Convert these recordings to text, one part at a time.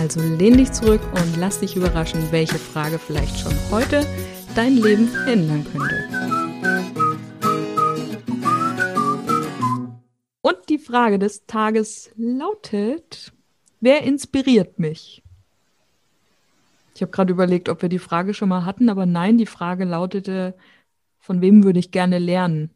also lehn dich zurück und lass dich überraschen, welche Frage vielleicht schon heute dein Leben ändern könnte. Und die Frage des Tages lautet, wer inspiriert mich? Ich habe gerade überlegt, ob wir die Frage schon mal hatten, aber nein, die Frage lautete, von wem würde ich gerne lernen?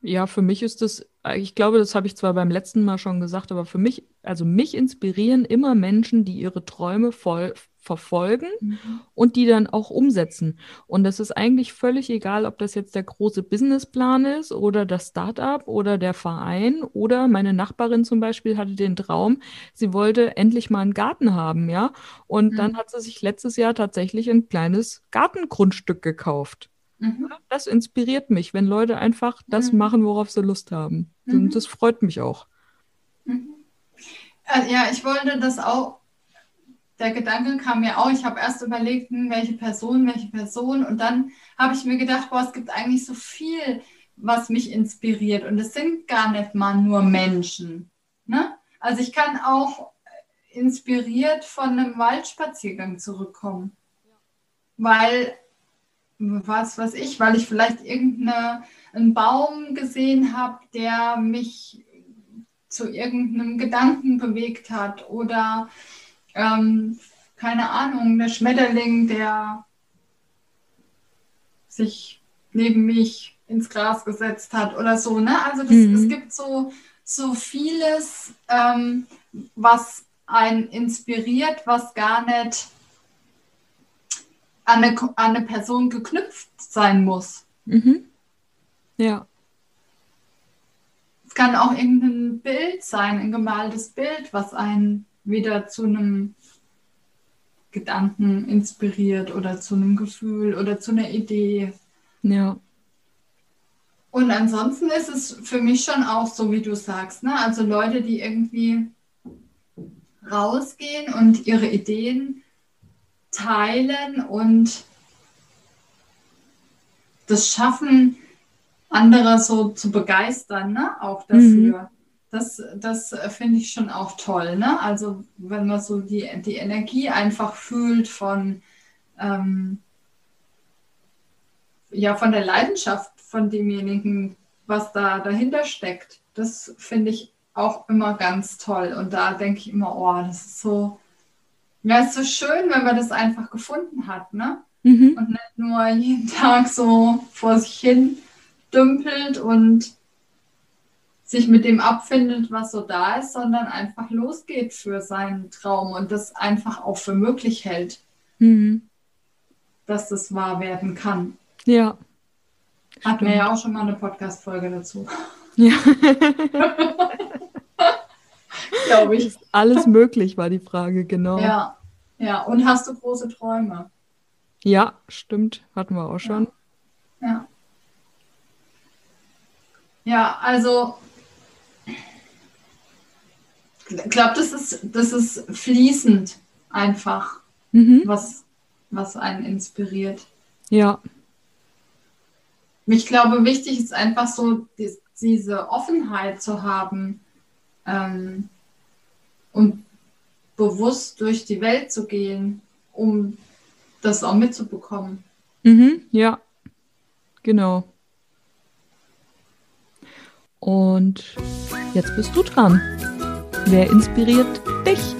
Ja, für mich ist das, ich glaube, das habe ich zwar beim letzten Mal schon gesagt, aber für mich, also mich inspirieren immer Menschen, die ihre Träume voll verfolgen mhm. und die dann auch umsetzen. Und das ist eigentlich völlig egal, ob das jetzt der große Businessplan ist oder das Startup oder der Verein oder meine Nachbarin zum Beispiel hatte den Traum, sie wollte endlich mal einen Garten haben, ja. Und mhm. dann hat sie sich letztes Jahr tatsächlich ein kleines Gartengrundstück gekauft. Mhm. Das inspiriert mich, wenn Leute einfach das mhm. machen, worauf sie Lust haben. Mhm. Und das freut mich auch. Mhm. Äh, ja, ich wollte das auch, der Gedanke kam mir auch, ich habe erst überlegt, hm, welche Person, welche Person und dann habe ich mir gedacht, boah, es gibt eigentlich so viel, was mich inspiriert und es sind gar nicht mal nur Menschen. Ne? Also ich kann auch inspiriert von einem Waldspaziergang zurückkommen, weil was weiß ich, weil ich vielleicht irgendeinen Baum gesehen habe, der mich zu irgendeinem Gedanken bewegt hat oder ähm, keine Ahnung, der Schmetterling, der sich neben mich ins Gras gesetzt hat oder so. Ne? Also das, mhm. es gibt so, so vieles, ähm, was einen inspiriert, was gar nicht an eine, an eine Person geknüpft sein muss. Mhm. Ja. Es kann auch irgendein Bild sein, ein gemaltes Bild, was einen wieder zu einem Gedanken inspiriert oder zu einem Gefühl oder zu einer Idee. Ja. Und ansonsten ist es für mich schon auch so, wie du sagst, ne? Also Leute, die irgendwie rausgehen und ihre Ideen teilen und das schaffen, andere so zu begeistern, ne? auch dafür. Mhm. Das, das finde ich schon auch toll. Ne? Also wenn man so die, die Energie einfach fühlt von, ähm, ja, von der Leidenschaft von demjenigen, was da dahinter steckt. Das finde ich auch immer ganz toll. Und da denke ich immer, oh, das ist so, ja, ist so schön, wenn man das einfach gefunden hat, ne? Mhm. Und nicht nur jeden Tag so vor sich hin dümpelt und sich mit dem abfindet, was so da ist, sondern einfach losgeht für seinen Traum und das einfach auch für möglich hält, mhm. dass das wahr werden kann. Ja. Hatten wir ja auch schon mal eine Podcast-Folge dazu. Ja. glaube ich. alles möglich, war die Frage, genau. Ja, ja. Und hast du große Träume? Ja, stimmt. Hatten wir auch schon. Ja. Ja, ja also ich glaube, das ist, das ist fließend einfach, mhm. was, was einen inspiriert. Ja. Ich glaube, wichtig ist einfach so, die, diese Offenheit zu haben, ähm, und bewusst durch die Welt zu gehen, um das auch mitzubekommen. Mhm, ja, genau. Und jetzt bist du dran. Wer inspiriert dich?